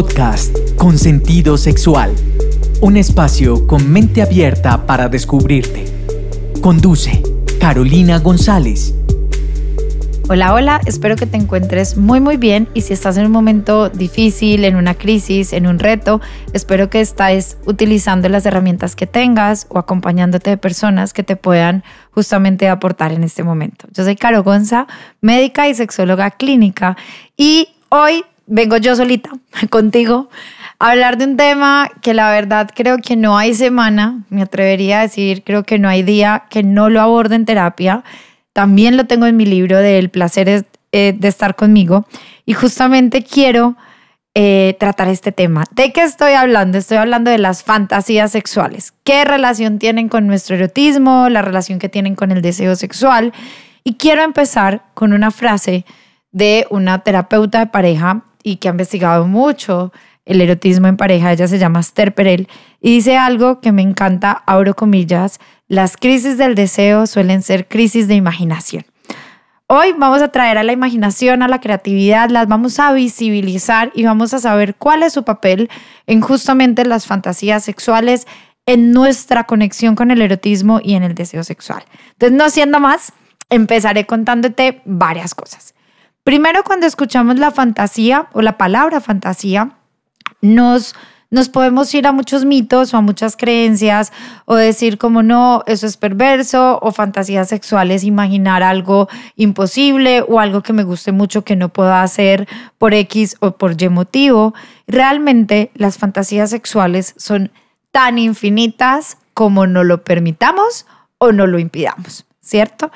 Podcast con sentido sexual. Un espacio con mente abierta para descubrirte. Conduce Carolina González. Hola, hola, espero que te encuentres muy muy bien y si estás en un momento difícil, en una crisis, en un reto, espero que estés utilizando las herramientas que tengas o acompañándote de personas que te puedan justamente aportar en este momento. Yo soy Caro Gonza, médica y sexóloga clínica y hoy vengo yo solita contigo a hablar de un tema que la verdad creo que no hay semana, me atrevería a decir, creo que no hay día que no lo aborde en terapia. También lo tengo en mi libro de El placer eh, de estar conmigo y justamente quiero eh, tratar este tema. ¿De qué estoy hablando? Estoy hablando de las fantasías sexuales. ¿Qué relación tienen con nuestro erotismo? La relación que tienen con el deseo sexual. Y quiero empezar con una frase de una terapeuta de pareja y que ha investigado mucho el erotismo en pareja, ella se llama Esther Perel, y dice algo que me encanta, abro comillas, las crisis del deseo suelen ser crisis de imaginación. Hoy vamos a traer a la imaginación, a la creatividad, las vamos a visibilizar y vamos a saber cuál es su papel en justamente las fantasías sexuales, en nuestra conexión con el erotismo y en el deseo sexual. Entonces, no siendo más, empezaré contándote varias cosas. Primero, cuando escuchamos la fantasía o la palabra fantasía, nos, nos podemos ir a muchos mitos o a muchas creencias o decir como no, eso es perverso o fantasías sexuales, imaginar algo imposible o algo que me guste mucho que no pueda hacer por X o por Y motivo. Realmente las fantasías sexuales son tan infinitas como no lo permitamos o no lo impidamos, ¿cierto?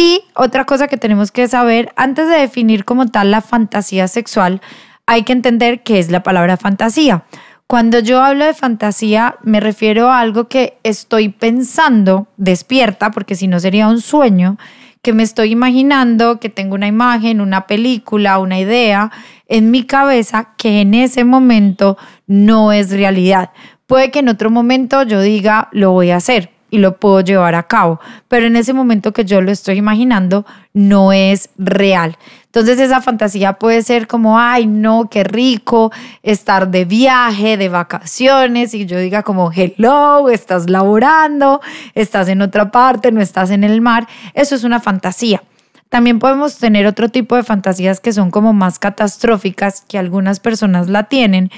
Y otra cosa que tenemos que saber, antes de definir como tal la fantasía sexual, hay que entender qué es la palabra fantasía. Cuando yo hablo de fantasía, me refiero a algo que estoy pensando despierta, porque si no sería un sueño, que me estoy imaginando, que tengo una imagen, una película, una idea en mi cabeza que en ese momento no es realidad. Puede que en otro momento yo diga, lo voy a hacer, y lo puedo llevar a cabo, pero en ese momento que yo lo estoy imaginando no es real. Entonces esa fantasía puede ser como, ay, no, qué rico estar de viaje, de vacaciones, y yo diga como, hello, estás laborando, estás en otra parte, no estás en el mar. Eso es una fantasía. También podemos tener otro tipo de fantasías que son como más catastróficas, que algunas personas la tienen,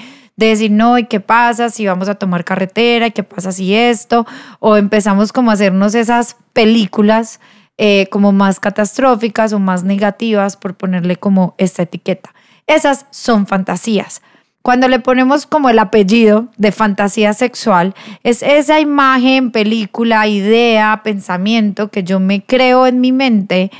de decir, no, ¿y qué pasa si vamos a tomar carretera? ¿Y qué pasa si esto? O empezamos como a hacernos esas películas eh, como más catastróficas o más negativas por ponerle como esta etiqueta. Esas son fantasías. Cuando le ponemos como el apellido de fantasía sexual, es esa imagen, película, idea, pensamiento que yo me creo en mi mente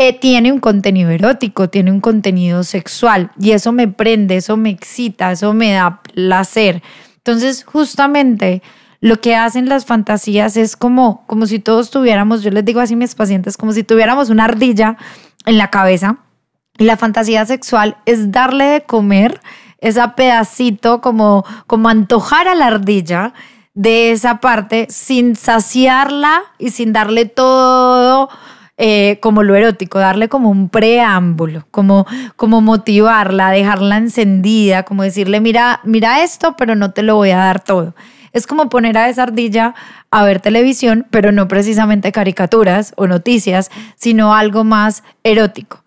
eh, tiene un contenido erótico, tiene un contenido sexual y eso me prende, eso me excita, eso me da placer. Entonces, justamente lo que hacen las fantasías es como, como si todos tuviéramos, yo les digo así a mis pacientes, como si tuviéramos una ardilla en la cabeza. Y la fantasía sexual es darle de comer esa pedacito, como, como antojar a la ardilla de esa parte sin saciarla y sin darle todo eh, como lo erótico, darle como un preámbulo, como, como motivarla, dejarla encendida, como decirle, mira, mira esto, pero no te lo voy a dar todo. Es como poner a esa ardilla a ver televisión, pero no precisamente caricaturas o noticias, sino algo más erótico.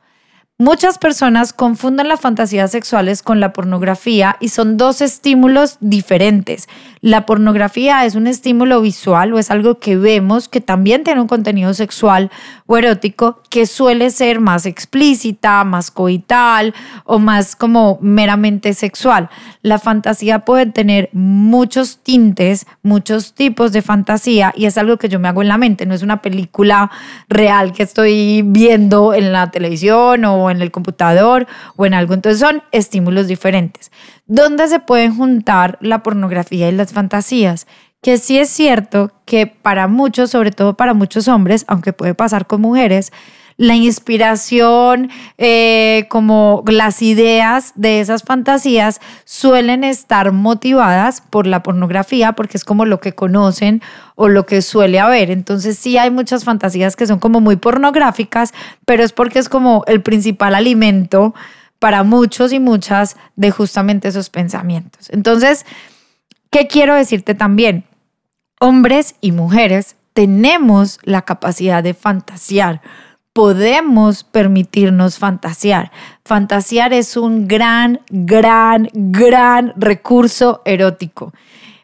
Muchas personas confunden las fantasías sexuales con la pornografía y son dos estímulos diferentes. La pornografía es un estímulo visual o es algo que vemos que también tiene un contenido sexual o erótico que suele ser más explícita, más coital o más como meramente sexual. La fantasía puede tener muchos tintes, muchos tipos de fantasía y es algo que yo me hago en la mente, no es una película real que estoy viendo en la televisión o en el computador o en algo. Entonces son estímulos diferentes. ¿Dónde se pueden juntar la pornografía y las fantasías? Que sí es cierto que para muchos, sobre todo para muchos hombres, aunque puede pasar con mujeres, la inspiración, eh, como las ideas de esas fantasías suelen estar motivadas por la pornografía, porque es como lo que conocen o lo que suele haber. Entonces sí hay muchas fantasías que son como muy pornográficas, pero es porque es como el principal alimento para muchos y muchas de justamente esos pensamientos. Entonces, ¿qué quiero decirte también? Hombres y mujeres tenemos la capacidad de fantasear podemos permitirnos fantasear. Fantasear es un gran, gran, gran recurso erótico.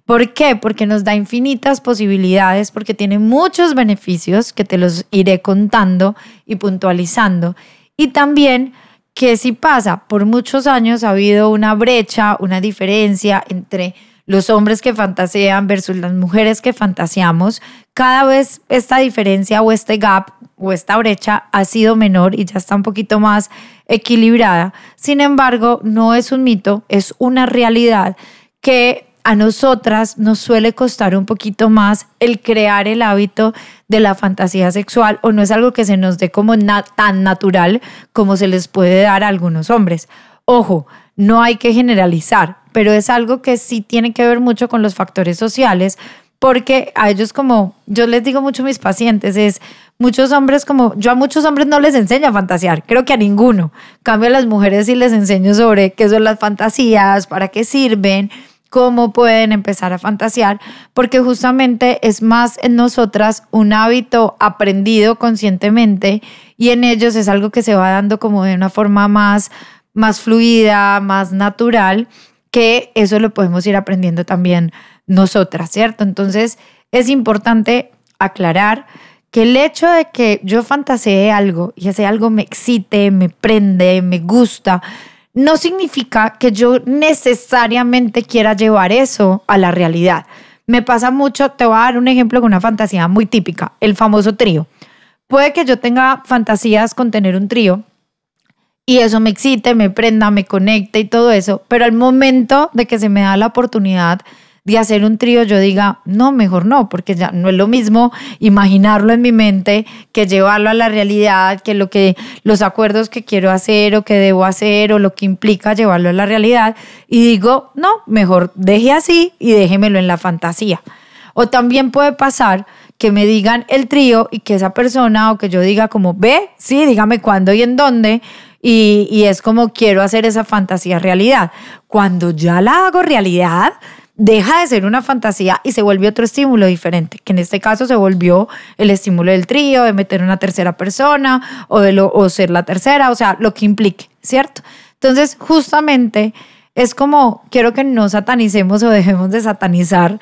¿Por qué? Porque nos da infinitas posibilidades, porque tiene muchos beneficios que te los iré contando y puntualizando. Y también que si pasa, por muchos años ha habido una brecha, una diferencia entre los hombres que fantasean versus las mujeres que fantaseamos, cada vez esta diferencia o este gap o esta brecha ha sido menor y ya está un poquito más equilibrada. Sin embargo, no es un mito, es una realidad que a nosotras nos suele costar un poquito más el crear el hábito de la fantasía sexual o no es algo que se nos dé como tan natural como se les puede dar a algunos hombres. Ojo, no hay que generalizar, pero es algo que sí tiene que ver mucho con los factores sociales, porque a ellos como, yo les digo mucho a mis pacientes, es muchos hombres como, yo a muchos hombres no les enseño a fantasear, creo que a ninguno. Cambio a las mujeres sí les enseño sobre qué son las fantasías, para qué sirven, cómo pueden empezar a fantasear, porque justamente es más en nosotras un hábito aprendido conscientemente y en ellos es algo que se va dando como de una forma más más fluida, más natural, que eso lo podemos ir aprendiendo también nosotras, ¿cierto? Entonces es importante aclarar que el hecho de que yo fantasee algo y ese algo me excite, me prende, me gusta, no significa que yo necesariamente quiera llevar eso a la realidad. Me pasa mucho, te voy a dar un ejemplo con una fantasía muy típica, el famoso trío. Puede que yo tenga fantasías con tener un trío, y eso me excite, me prenda, me conecte y todo eso, pero al momento de que se me da la oportunidad de hacer un trío, yo diga, no, mejor no, porque ya no es lo mismo imaginarlo en mi mente que llevarlo a la realidad, que lo que los acuerdos que quiero hacer o que debo hacer o lo que implica llevarlo a la realidad y digo, no, mejor deje así y déjemelo en la fantasía. O también puede pasar que me digan el trío y que esa persona o que yo diga como, ve, sí, dígame cuándo y en dónde, y, es como quiero hacer esa fantasía realidad. Cuando ya la hago realidad, deja de ser una fantasía y se vuelve otro estímulo diferente, que en este caso se volvió el estímulo del trío, de meter una tercera persona o de lo, o ser la tercera, o sea, lo que implique, ¿cierto? Entonces, justamente es como quiero que no satanicemos o dejemos de satanizar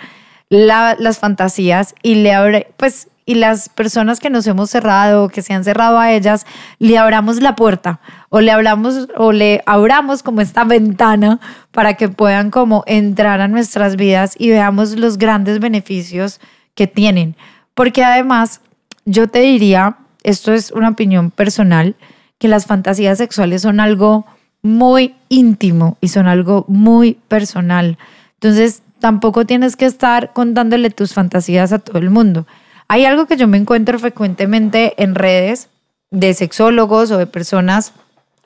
las fantasías y le abre, pues y las personas que nos hemos cerrado, que se han cerrado a ellas, le abramos la puerta o le hablamos o le abramos como esta ventana para que puedan como entrar a nuestras vidas y veamos los grandes beneficios que tienen. Porque además, yo te diría, esto es una opinión personal, que las fantasías sexuales son algo muy íntimo y son algo muy personal. Entonces, tampoco tienes que estar contándole tus fantasías a todo el mundo. Hay algo que yo me encuentro frecuentemente en redes de sexólogos o de personas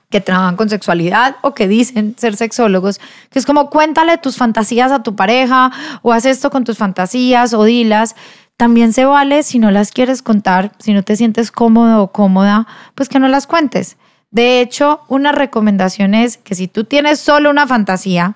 que trabajan con sexualidad o que dicen ser sexólogos, que es como cuéntale tus fantasías a tu pareja o haz esto con tus fantasías o dilas. También se vale si no las quieres contar, si no te sientes cómodo o cómoda, pues que no las cuentes. De hecho, una recomendación es que si tú tienes solo una fantasía,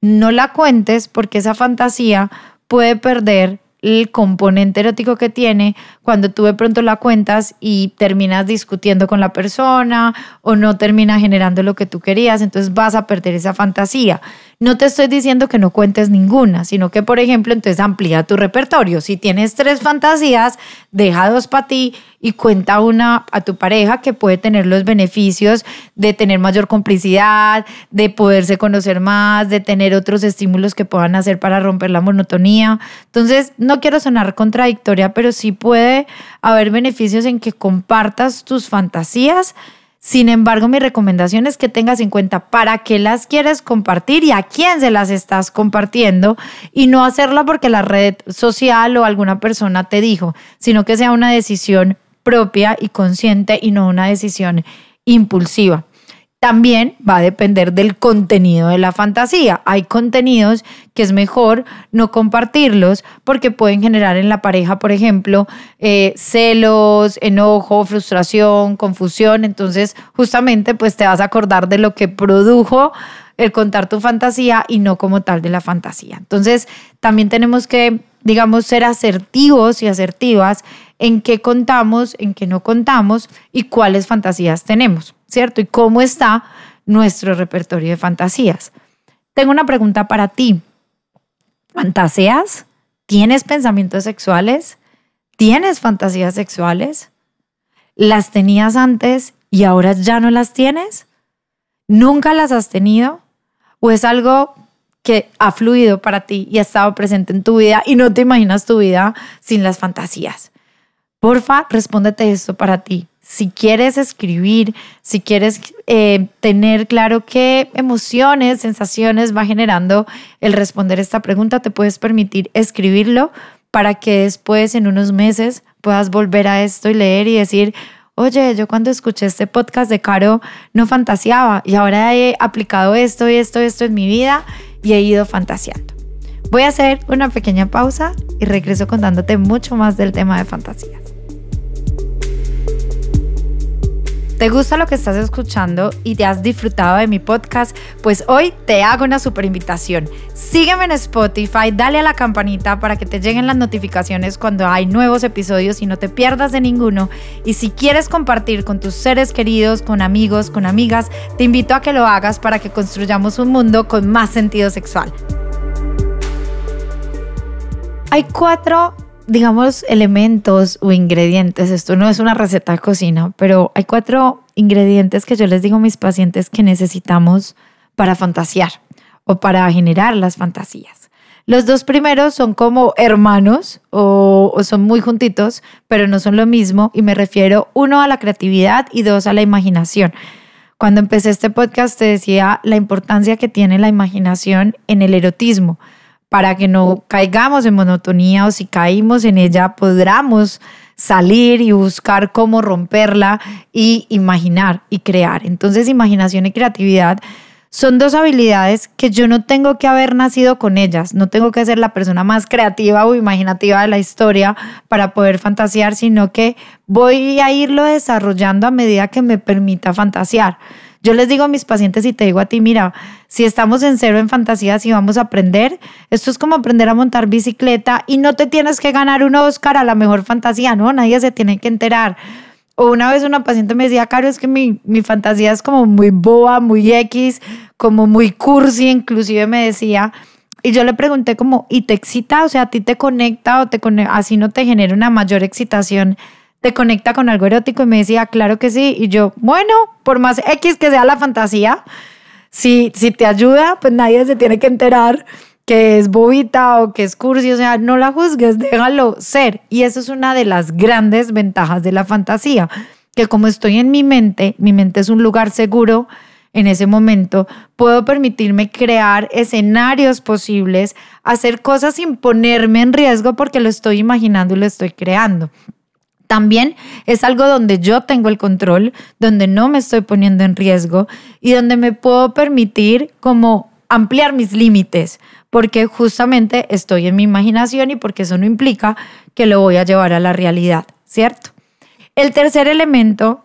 no la cuentes porque esa fantasía puede perder el componente erótico que tiene cuando tú de pronto la cuentas y terminas discutiendo con la persona o no termina generando lo que tú querías, entonces vas a perder esa fantasía. No te estoy diciendo que no cuentes ninguna, sino que, por ejemplo, entonces amplía tu repertorio. Si tienes tres fantasías, deja dos para ti y cuenta una a tu pareja que puede tener los beneficios de tener mayor complicidad, de poderse conocer más, de tener otros estímulos que puedan hacer para romper la monotonía. Entonces, no quiero sonar contradictoria, pero sí puede haber beneficios en que compartas tus fantasías sin embargo, mi recomendación es que tengas en cuenta para qué las quieres compartir y a quién se las estás compartiendo y no hacerlo porque la red social o alguna persona te dijo, sino que sea una decisión propia y consciente y no una decisión impulsiva. También va a depender del contenido de la fantasía. Hay contenidos que es mejor no compartirlos porque pueden generar en la pareja, por ejemplo, eh, celos, enojo, frustración, confusión. Entonces, justamente, pues te vas a acordar de lo que produjo el contar tu fantasía y no como tal de la fantasía. Entonces, también tenemos que, digamos, ser asertivos y asertivas en qué contamos, en qué no contamos y cuáles fantasías tenemos. ¿Cierto? Y cómo está nuestro repertorio de fantasías. Tengo una pregunta para ti. ¿Fantaseas? ¿Tienes pensamientos sexuales? ¿Tienes fantasías sexuales? ¿Las tenías antes y ahora ya no las tienes? ¿Nunca las has tenido? ¿O es algo que ha fluido para ti y ha estado presente en tu vida y no te imaginas tu vida sin las fantasías? Porfa, respóndete esto para ti si quieres escribir, si quieres eh, tener claro qué emociones, sensaciones va generando el responder esta pregunta, te puedes permitir escribirlo para que después, en unos meses, puedas volver a esto y leer y decir, oye, yo cuando escuché este podcast de Caro no fantaseaba y ahora he aplicado esto y esto y esto en mi vida y he ido fantaseando. Voy a hacer una pequeña pausa y regreso contándote mucho más del tema de fantasías. ¿Te gusta lo que estás escuchando y te has disfrutado de mi podcast? Pues hoy te hago una super invitación. Sígueme en Spotify, dale a la campanita para que te lleguen las notificaciones cuando hay nuevos episodios y no te pierdas de ninguno. Y si quieres compartir con tus seres queridos, con amigos, con amigas, te invito a que lo hagas para que construyamos un mundo con más sentido sexual. Hay cuatro digamos, elementos o ingredientes. Esto no es una receta de cocina, pero hay cuatro ingredientes que yo les digo a mis pacientes que necesitamos para fantasear o para generar las fantasías. Los dos primeros son como hermanos o, son muy juntitos, pero no son lo mismo y me refiero uno a la creatividad y dos a la imaginación. Cuando empecé este podcast te decía la importancia que tiene la imaginación en el erotismo para que no caigamos en monotonía o si caímos en ella podamos salir y buscar cómo romperla y imaginar y crear. Entonces imaginación y creatividad son dos habilidades que yo no tengo que haber nacido con ellas, no tengo que ser la persona más creativa o imaginativa de la historia para poder fantasear, sino que voy a irlo desarrollando a medida que me permita fantasear. Yo les digo a mis pacientes y te digo a ti, mira, si estamos en cero en fantasías y vamos a aprender, esto es como aprender a montar bicicleta y no te tienes que ganar un Oscar a la mejor fantasía, ¿no? Nadie se tiene que enterar. O una vez una paciente me decía, Caro, es que mi, mi fantasía es como muy boba, muy X, como muy cursi, inclusive me decía. Y yo le pregunté como, ¿y te excita? O sea, ¿a ti te conecta o te así no te genera una mayor excitación? te conecta con algo erótico y me decía, claro que sí. Y yo, bueno, por más X que sea la fantasía, si, si te ayuda, pues nadie se tiene que enterar que es bobita o que es cursi, o sea, no la juzgues, déjalo ser. Y eso es una de las grandes ventajas de la fantasía, que como estoy en mi mente, mi mente es un lugar seguro en ese momento, puedo permitirme crear escenarios posibles, hacer cosas sin ponerme en riesgo porque lo estoy imaginando y lo estoy creando. También es algo donde yo tengo el control, donde no me estoy poniendo en riesgo y donde me puedo permitir como ampliar mis límites, porque justamente estoy en mi imaginación y porque eso no implica que lo voy a llevar a la realidad, ¿cierto? El tercer elemento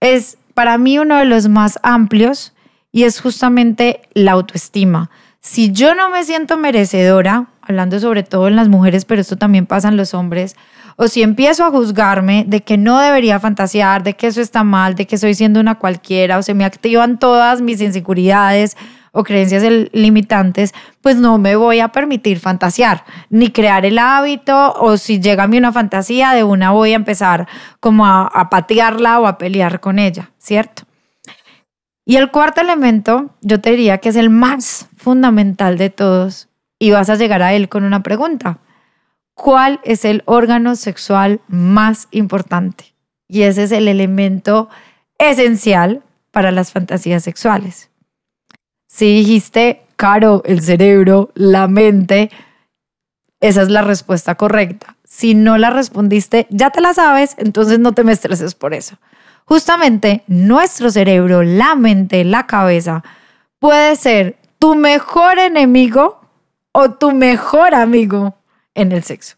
es para mí uno de los más amplios y es justamente la autoestima. Si yo no me siento merecedora, hablando sobre todo en las mujeres, pero esto también pasa en los hombres, o si empiezo a juzgarme de que no debería fantasear, de que eso está mal, de que soy siendo una cualquiera, o se me activan todas mis inseguridades o creencias limitantes, pues no me voy a permitir fantasear, ni crear el hábito, o si llega a mí una fantasía, de una voy a empezar como a, a patearla o a pelear con ella, ¿cierto? Y el cuarto elemento, yo te diría que es el más fundamental de todos, y vas a llegar a él con una pregunta cuál es el órgano sexual más importante. Y ese es el elemento esencial para las fantasías sexuales. Si dijiste, Caro, el cerebro, la mente, esa es la respuesta correcta. Si no la respondiste, ya te la sabes, entonces no te me estreses por eso. Justamente nuestro cerebro, la mente, la cabeza, puede ser tu mejor enemigo o tu mejor amigo en el sexo.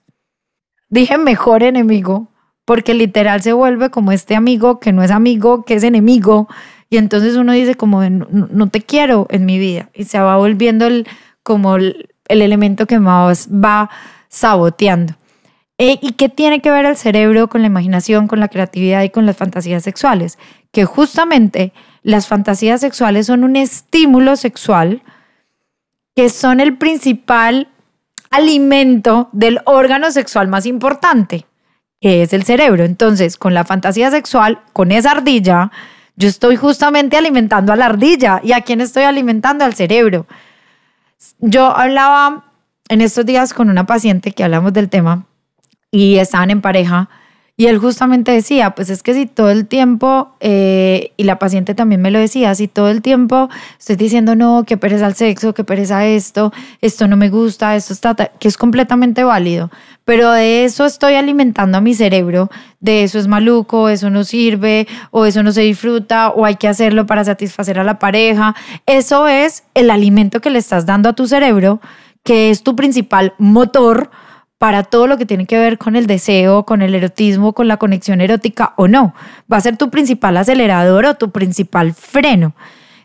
Dije mejor enemigo porque literal se vuelve como este amigo que no es amigo, que es enemigo. Y entonces uno dice como no, te quiero en mi vida y se va volviendo el, como el, elemento que más va saboteando. Eh, ¿Y qué tiene que ver el cerebro con la imaginación, con la creatividad y con las fantasías sexuales? Que justamente las fantasías sexuales son un estímulo sexual que son el principal alimento del órgano sexual más importante, que es el cerebro. Entonces, con la fantasía sexual, con esa ardilla, yo estoy justamente alimentando a la ardilla. ¿Y a quién estoy alimentando? Al cerebro. Yo hablaba en estos días con una paciente que hablamos del tema y estaban en pareja. Y él justamente decía, pues es que si todo el tiempo, eh, y la paciente también me lo decía, si todo el tiempo estoy diciendo, no, que pereza el sexo, que pereza esto, esto no me gusta, esto está, que es completamente válido, pero de eso estoy alimentando a mi cerebro, de eso es maluco, eso no sirve, o eso no se disfruta, o hay que hacerlo para satisfacer a la pareja. Eso es el alimento que le estás dando a tu cerebro, que es tu principal motor para todo lo que tiene que ver con el deseo, con el erotismo, con la conexión erótica o no. Va a ser tu principal acelerador o tu principal freno.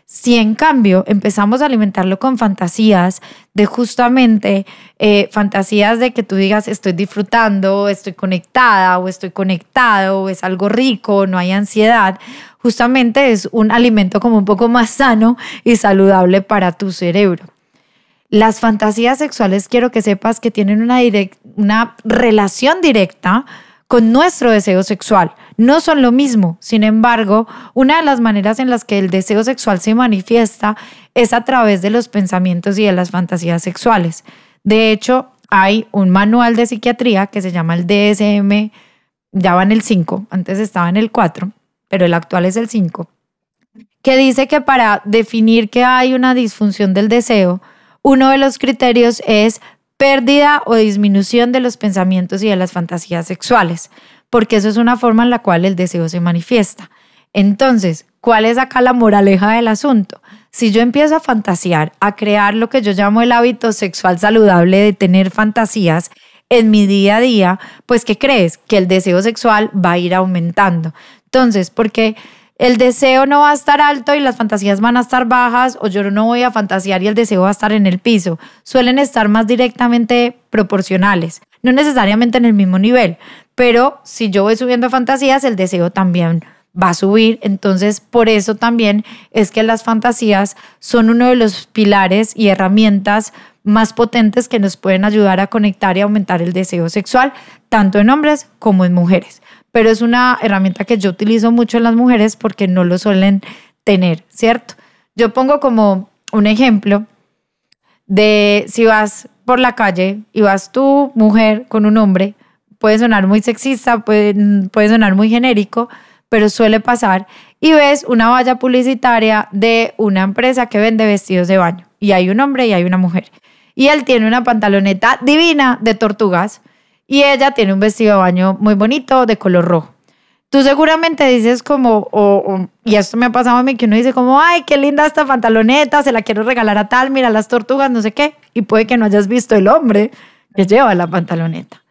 Si en cambio empezamos a alimentarlo con fantasías de justamente eh, fantasías de que tú digas estoy disfrutando, estoy conectada o estoy conectado o es algo rico, no hay ansiedad, justamente es un alimento como un poco más sano y saludable para tu cerebro. Las fantasías sexuales quiero que sepas que tienen una, una relación directa con nuestro deseo sexual. No son lo mismo. Sin embargo, una de las maneras en las que el deseo sexual se manifiesta es a través de los pensamientos y de las fantasías sexuales. De hecho, hay un manual de psiquiatría que se llama el DSM, ya va en el 5, antes estaba en el 4, pero el actual es el 5, que dice que para definir que hay una disfunción del deseo, uno de los criterios es pérdida o disminución de los pensamientos y de las fantasías sexuales, porque eso es una forma en la cual el deseo se manifiesta. Entonces, ¿cuál es acá la moraleja del asunto? Si yo empiezo a fantasear, a crear lo que yo llamo el hábito sexual saludable de tener fantasías en mi día a día, pues ¿qué crees? Que el deseo sexual va a ir aumentando. Entonces, porque el deseo no va a estar alto y las fantasías van a estar bajas o yo no voy a fantasear y el deseo va a estar en el piso. Suelen estar más directamente proporcionales, no necesariamente en el mismo nivel, pero si yo voy subiendo fantasías, el deseo también va a subir. Entonces, por eso también es que las fantasías son uno de los pilares y herramientas más potentes que nos pueden ayudar a conectar y aumentar el deseo sexual, tanto en hombres como en mujeres pero es una herramienta que yo utilizo mucho en las mujeres porque no lo suelen tener, ¿cierto? Yo pongo como un ejemplo de si vas por la calle y vas tú, mujer, con un hombre, puede sonar muy sexista, puede, puede sonar muy genérico, pero suele pasar, y ves una valla publicitaria de una empresa que vende vestidos de baño, y hay un hombre y hay una mujer, y él tiene una pantaloneta divina de tortugas, y ella tiene un vestido de baño muy bonito de color rojo. Tú seguramente dices como, o, y esto me ha pasado a mí, que uno dice como, ay, qué linda esta pantaloneta, se la quiero regalar a tal, mira las tortugas, no sé qué, y puede que no hayas visto el hombre que lleva la pantaloneta.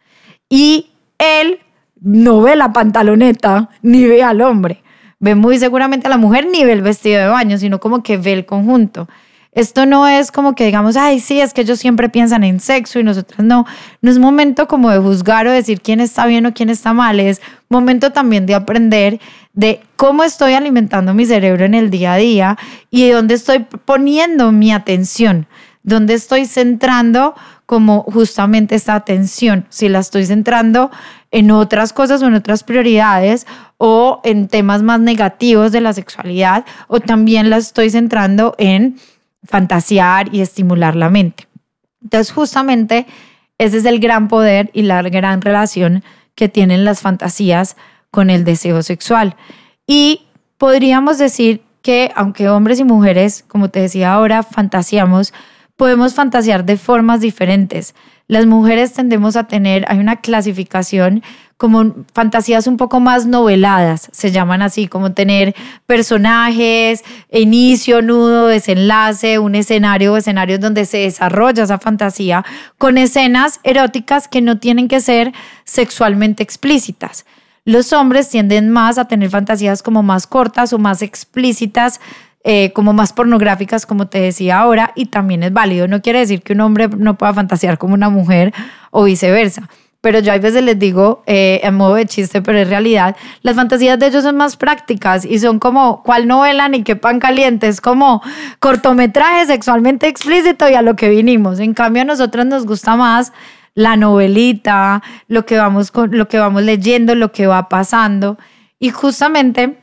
Y él no ve la pantaloneta ni ve al hombre, ve muy seguramente a la mujer ni ve el vestido de baño, sino como que ve el conjunto. Esto no es como que digamos, ay, sí, es que ellos siempre piensan en sexo y nosotros no. No es momento como de juzgar o decir quién está bien o quién está mal. Es momento también de aprender de cómo estoy alimentando mi cerebro en el día a día y de dónde estoy poniendo mi atención, dónde estoy centrando como justamente esta atención, si la estoy centrando en otras cosas o en otras prioridades o en temas más negativos de la sexualidad o también la estoy centrando en fantasear y estimular la mente. Entonces, justamente ese es el gran poder y la gran relación que tienen las fantasías con el deseo sexual. Y podríamos decir que aunque hombres y mujeres, como te decía ahora, fantaseamos, podemos fantasear de formas diferentes. las mujeres tendemos a tener, hay una clasificación como fantasías un poco más noveladas, se llaman así, como tener personajes, inicio, nudo, desenlace, un escenario escenarios donde se desarrolla esa fantasía con escenas eróticas que no tienen que ser sexualmente explícitas. Los hombres tienden más a tener fantasías como más cortas o más explícitas, eh, como más pornográficas, como te decía ahora, y también es válido. No quiere decir que un hombre no pueda fantasear como una mujer o viceversa pero yo a veces les digo eh, en modo de chiste, pero en realidad las fantasías de ellos son más prácticas y son como, ¿cuál novela ni qué pan caliente? Es como cortometraje sexualmente explícito y a lo que vinimos. En cambio, a nosotros nos gusta más la novelita, lo que vamos, con, lo que vamos leyendo, lo que va pasando. Y justamente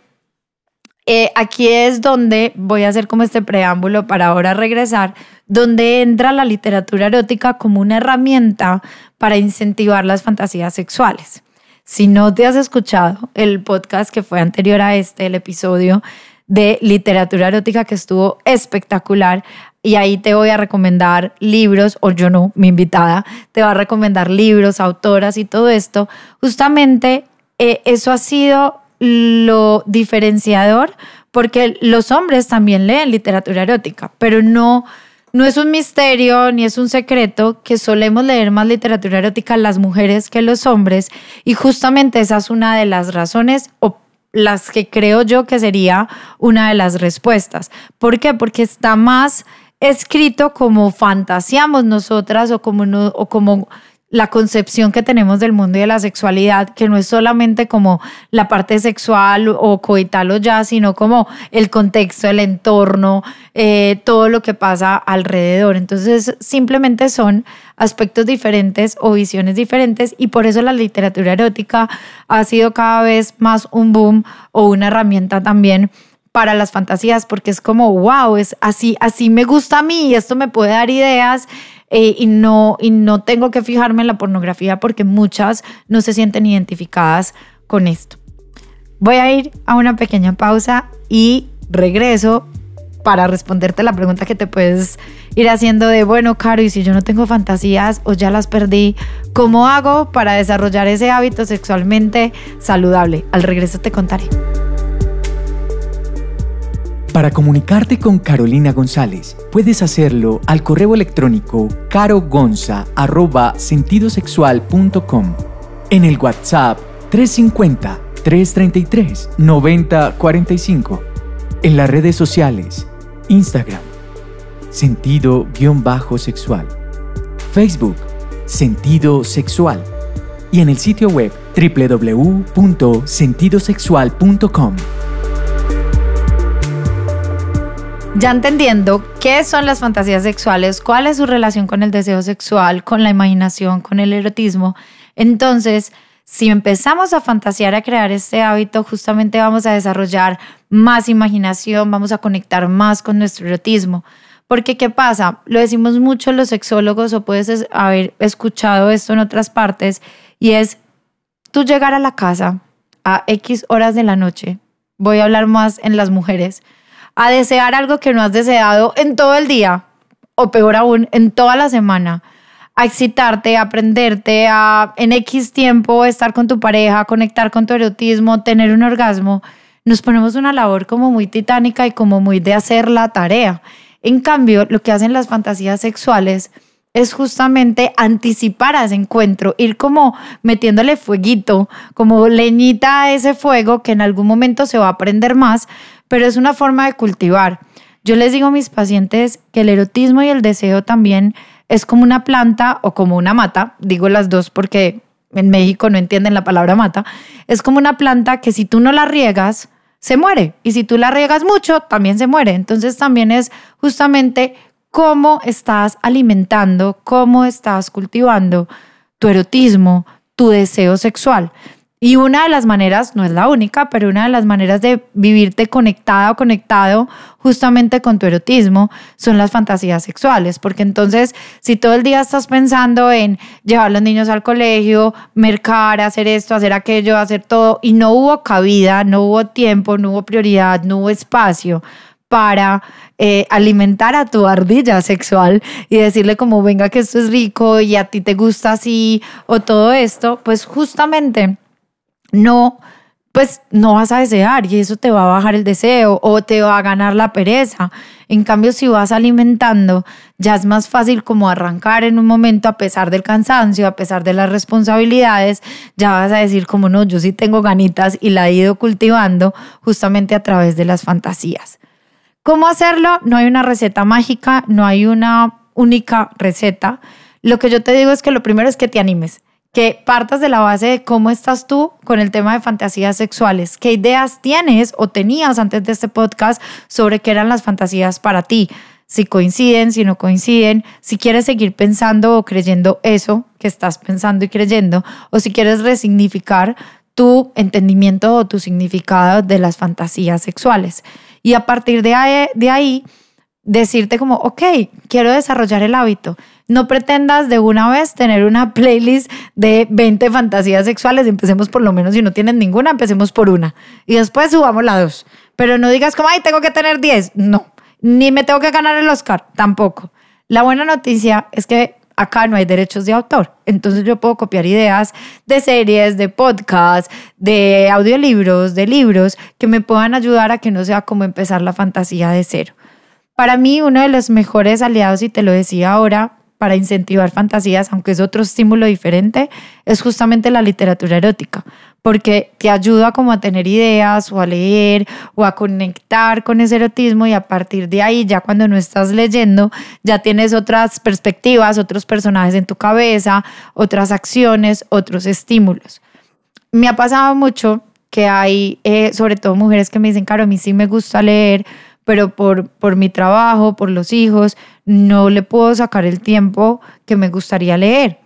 eh, aquí es donde voy a hacer como este preámbulo para ahora regresar, donde entra la literatura erótica como una herramienta para incentivar las fantasías sexuales. Si no te has escuchado el podcast que fue anterior a este, el episodio de literatura erótica que estuvo espectacular, y ahí te voy a recomendar libros, o yo no, mi invitada, te va a recomendar libros, autoras y todo esto, justamente eh, eso ha sido lo diferenciador porque los hombres también leen literatura erótica, pero no, no es un misterio ni es un secreto que solemos leer más literatura erótica las mujeres que los hombres y justamente esa es una de las razones o las que creo yo que sería una de las respuestas. ¿Por qué? Porque está más escrito como fantaseamos nosotras o como, no, o como la concepción que tenemos del mundo y de la sexualidad, que no es solamente como la parte sexual o coital o ya, sino como el contexto, el entorno, eh, todo lo que pasa alrededor. Entonces, simplemente son aspectos diferentes o visiones diferentes y por eso la literatura erótica ha sido cada vez más un boom o una herramienta también para las fantasías porque es como wow es así así me gusta a mí y esto me puede dar ideas eh, y, no, y no tengo que fijarme en la pornografía porque muchas no se sienten identificadas con esto. Voy a ir a una pequeña pausa y regreso para responderte la pregunta que te puedes ir haciendo de, bueno, Caro, y si yo no tengo fantasías o ya las perdí, ¿cómo hago para desarrollar ese hábito sexualmente saludable? Al regreso te contaré. Para comunicarte con Carolina González, puedes hacerlo al correo electrónico carogonza.sentidosexual.com, en el WhatsApp 350-333-9045, en las redes sociales, Instagram, sentido-sexual, Facebook, sentido sexual, y en el sitio web www.sentidosexual.com. Ya entendiendo qué son las fantasías sexuales, cuál es su relación con el deseo sexual, con la imaginación, con el erotismo, entonces, si empezamos a fantasear, a crear este hábito, justamente vamos a desarrollar más imaginación, vamos a conectar más con nuestro erotismo. Porque, ¿qué pasa? Lo decimos mucho los sexólogos o puedes haber escuchado esto en otras partes, y es tú llegar a la casa a X horas de la noche, voy a hablar más en las mujeres, a desear algo que no has deseado en todo el día, o peor aún, en toda la semana, a excitarte, a aprenderte, a en X tiempo estar con tu pareja, conectar con tu erotismo, tener un orgasmo, nos ponemos una labor como muy titánica y como muy de hacer la tarea. En cambio, lo que hacen las fantasías sexuales es justamente anticipar a ese encuentro, ir como metiéndole fueguito, como leñita a ese fuego que en algún momento se va a prender más, pero es una forma de cultivar. Yo les digo a mis pacientes que el erotismo y el deseo también es como una planta o como una mata, digo las dos porque en México no entienden la palabra mata, es como una planta que si tú no la riegas, se muere. Y si tú la riegas mucho, también se muere. Entonces también es justamente cómo estás alimentando, cómo estás cultivando tu erotismo, tu deseo sexual. Y una de las maneras, no es la única, pero una de las maneras de vivirte conectada o conectado justamente con tu erotismo son las fantasías sexuales. Porque entonces, si todo el día estás pensando en llevar a los niños al colegio, mercar, hacer esto, hacer aquello, hacer todo, y no hubo cabida, no hubo tiempo, no hubo prioridad, no hubo espacio para eh, alimentar a tu ardilla sexual y decirle como venga que esto es rico y a ti te gusta así o todo esto, pues justamente no pues no vas a desear y eso te va a bajar el deseo o te va a ganar la pereza. En cambio, si vas alimentando, ya es más fácil como arrancar en un momento a pesar del cansancio, a pesar de las responsabilidades, ya vas a decir como no, yo sí tengo ganitas y la he ido cultivando justamente a través de las fantasías. ¿Cómo hacerlo? No hay una receta mágica, no hay una única receta. Lo que yo te digo es que lo primero es que te animes que partas de la base de cómo estás tú con el tema de fantasías sexuales, qué ideas tienes o tenías antes de este podcast sobre qué eran las fantasías para ti, si coinciden, si no coinciden, si quieres seguir pensando o creyendo eso que estás pensando y creyendo, o si quieres resignificar tu entendimiento o tu significado de las fantasías sexuales. Y a partir de ahí, de ahí decirte como, ok, quiero desarrollar el hábito. No pretendas de una vez tener una playlist de 20 fantasías sexuales. Empecemos por lo menos, si no tienes ninguna, empecemos por una. Y después subamos la dos. Pero no digas como, ay, tengo que tener 10. No. Ni me tengo que ganar el Oscar. Tampoco. La buena noticia es que acá no hay derechos de autor. Entonces yo puedo copiar ideas de series, de podcasts, de audiolibros, de libros que me puedan ayudar a que no sea como empezar la fantasía de cero. Para mí, uno de los mejores aliados, y te lo decía ahora, para incentivar fantasías, aunque es otro estímulo diferente, es justamente la literatura erótica, porque te ayuda como a tener ideas o a leer o a conectar con ese erotismo y a partir de ahí, ya cuando no estás leyendo, ya tienes otras perspectivas, otros personajes en tu cabeza, otras acciones, otros estímulos. Me ha pasado mucho que hay, eh, sobre todo mujeres que me dicen, Caro, a mí sí me gusta leer, pero por, por mi trabajo, por los hijos, no le puedo sacar el tiempo que me gustaría leer.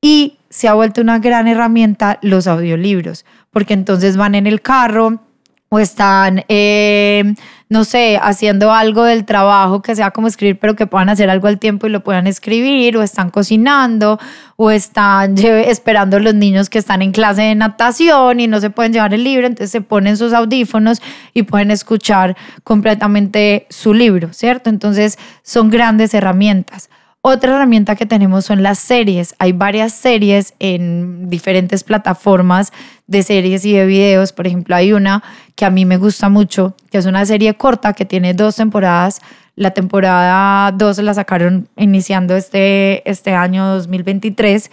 Y se ha vuelto una gran herramienta los audiolibros, porque entonces van en el carro, o están, eh, no sé, haciendo algo del trabajo que sea como escribir, pero que puedan hacer algo al tiempo y lo puedan escribir, o están cocinando, o están esperando los niños que están en clase de natación y no se pueden llevar el libro, entonces se ponen sus audífonos y pueden escuchar completamente su libro, ¿cierto? Entonces son grandes herramientas. Otra herramienta que tenemos son las series. Hay varias series en diferentes plataformas de series y de videos. Por ejemplo, hay una que a mí me gusta mucho, que es una serie corta que tiene dos temporadas. La temporada 2 la sacaron iniciando este, este año 2023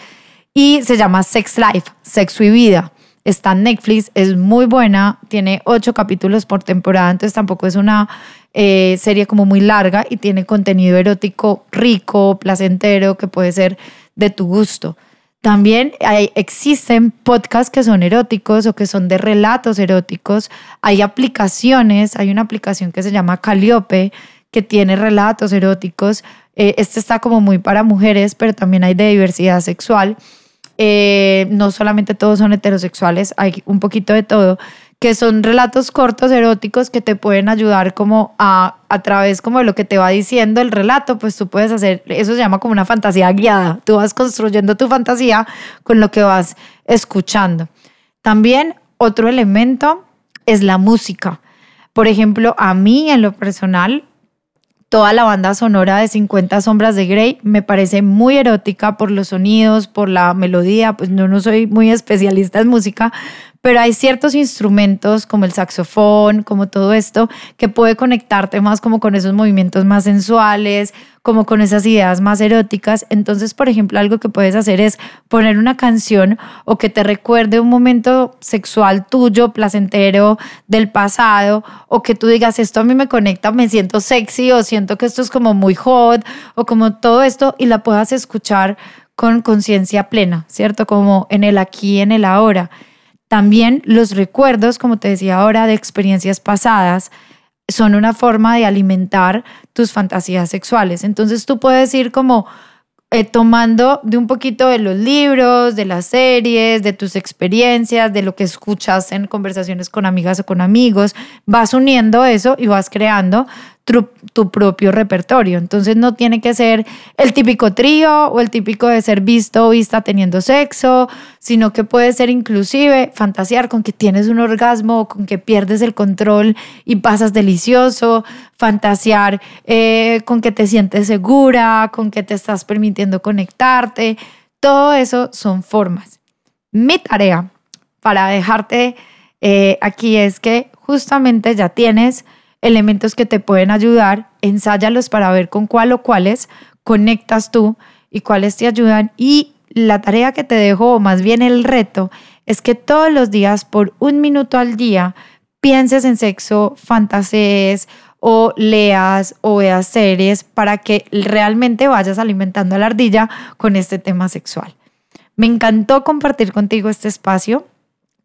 y se llama Sex Life, Sexo y Vida. Está en Netflix, es muy buena, tiene ocho capítulos por temporada, entonces tampoco es una eh, serie como muy larga y tiene contenido erótico rico, placentero, que puede ser de tu gusto. También hay, existen podcasts que son eróticos o que son de relatos eróticos. Hay aplicaciones, hay una aplicación que se llama Calliope que tiene relatos eróticos. Eh, este está como muy para mujeres, pero también hay de diversidad sexual. Eh, no solamente todos son heterosexuales, hay un poquito de todo, que son relatos cortos eróticos que te pueden ayudar como a, a través como de lo que te va diciendo el relato, pues tú puedes hacer, eso se llama como una fantasía guiada, tú vas construyendo tu fantasía con lo que vas escuchando. También otro elemento es la música. Por ejemplo, a mí en lo personal toda la banda sonora de 50 sombras de Grey me parece muy erótica por los sonidos, por la melodía, pues yo no soy muy especialista en música, pero hay ciertos instrumentos como el saxofón, como todo esto, que puede conectarte más como con esos movimientos más sensuales, como con esas ideas más eróticas. Entonces, por ejemplo, algo que puedes hacer es poner una canción o que te recuerde un momento sexual tuyo, placentero del pasado, o que tú digas, esto a mí me conecta, me siento sexy o siento que esto es como muy hot o como todo esto y la puedas escuchar con conciencia plena, ¿cierto? Como en el aquí, en el ahora. También los recuerdos, como te decía ahora, de experiencias pasadas son una forma de alimentar tus fantasías sexuales. Entonces tú puedes ir como eh, tomando de un poquito de los libros, de las series, de tus experiencias, de lo que escuchas en conversaciones con amigas o con amigos, vas uniendo eso y vas creando tu, propio repertorio. Entonces no tiene que ser el típico trío o el típico de ser visto o vista teniendo sexo, sino que puede ser inclusive fantasear con que tienes un orgasmo, con que pierdes el control y pasas delicioso, fantasear eh, con que te sientes segura, con que te estás permitiendo conectarte. Todo eso son formas. Mi tarea para dejarte eh, aquí es que justamente ya tienes elementos que te pueden ayudar, ensáyalos para ver con cuál o cuáles conectas tú y cuáles te ayudan. Y la tarea que te dejo, o más bien el reto, es que todos los días, por un minuto al día, pienses en sexo, fantasees o leas o veas series para que realmente vayas alimentando a la ardilla con este tema sexual. Me encantó compartir contigo este espacio.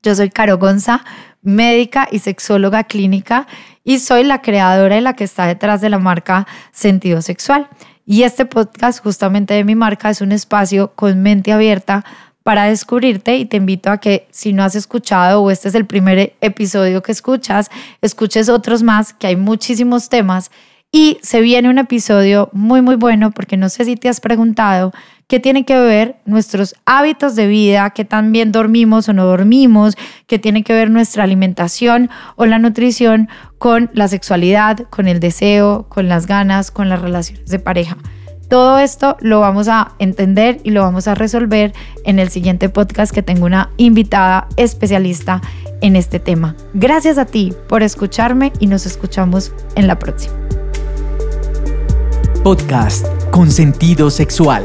Yo soy Caro Gonza, médica y sexóloga clínica y soy la creadora y la que está detrás de la marca Sentido Sexual. Y este podcast justamente de mi marca es un espacio con mente abierta para descubrirte y te invito a que si no has escuchado o este es el primer episodio que escuchas, escuches otros más, que hay muchísimos temas y se viene un episodio muy muy bueno porque no sé si te has preguntado qué tiene que ver nuestros hábitos de vida, qué tan bien dormimos o no dormimos, qué tiene que ver nuestra alimentación o la nutrición con la sexualidad, con el deseo, con las ganas, con las relaciones de pareja. Todo esto lo vamos a entender y lo vamos a resolver en el siguiente podcast que tengo una invitada especialista en este tema. Gracias a ti por escucharme y nos escuchamos en la próxima. Podcast con sentido sexual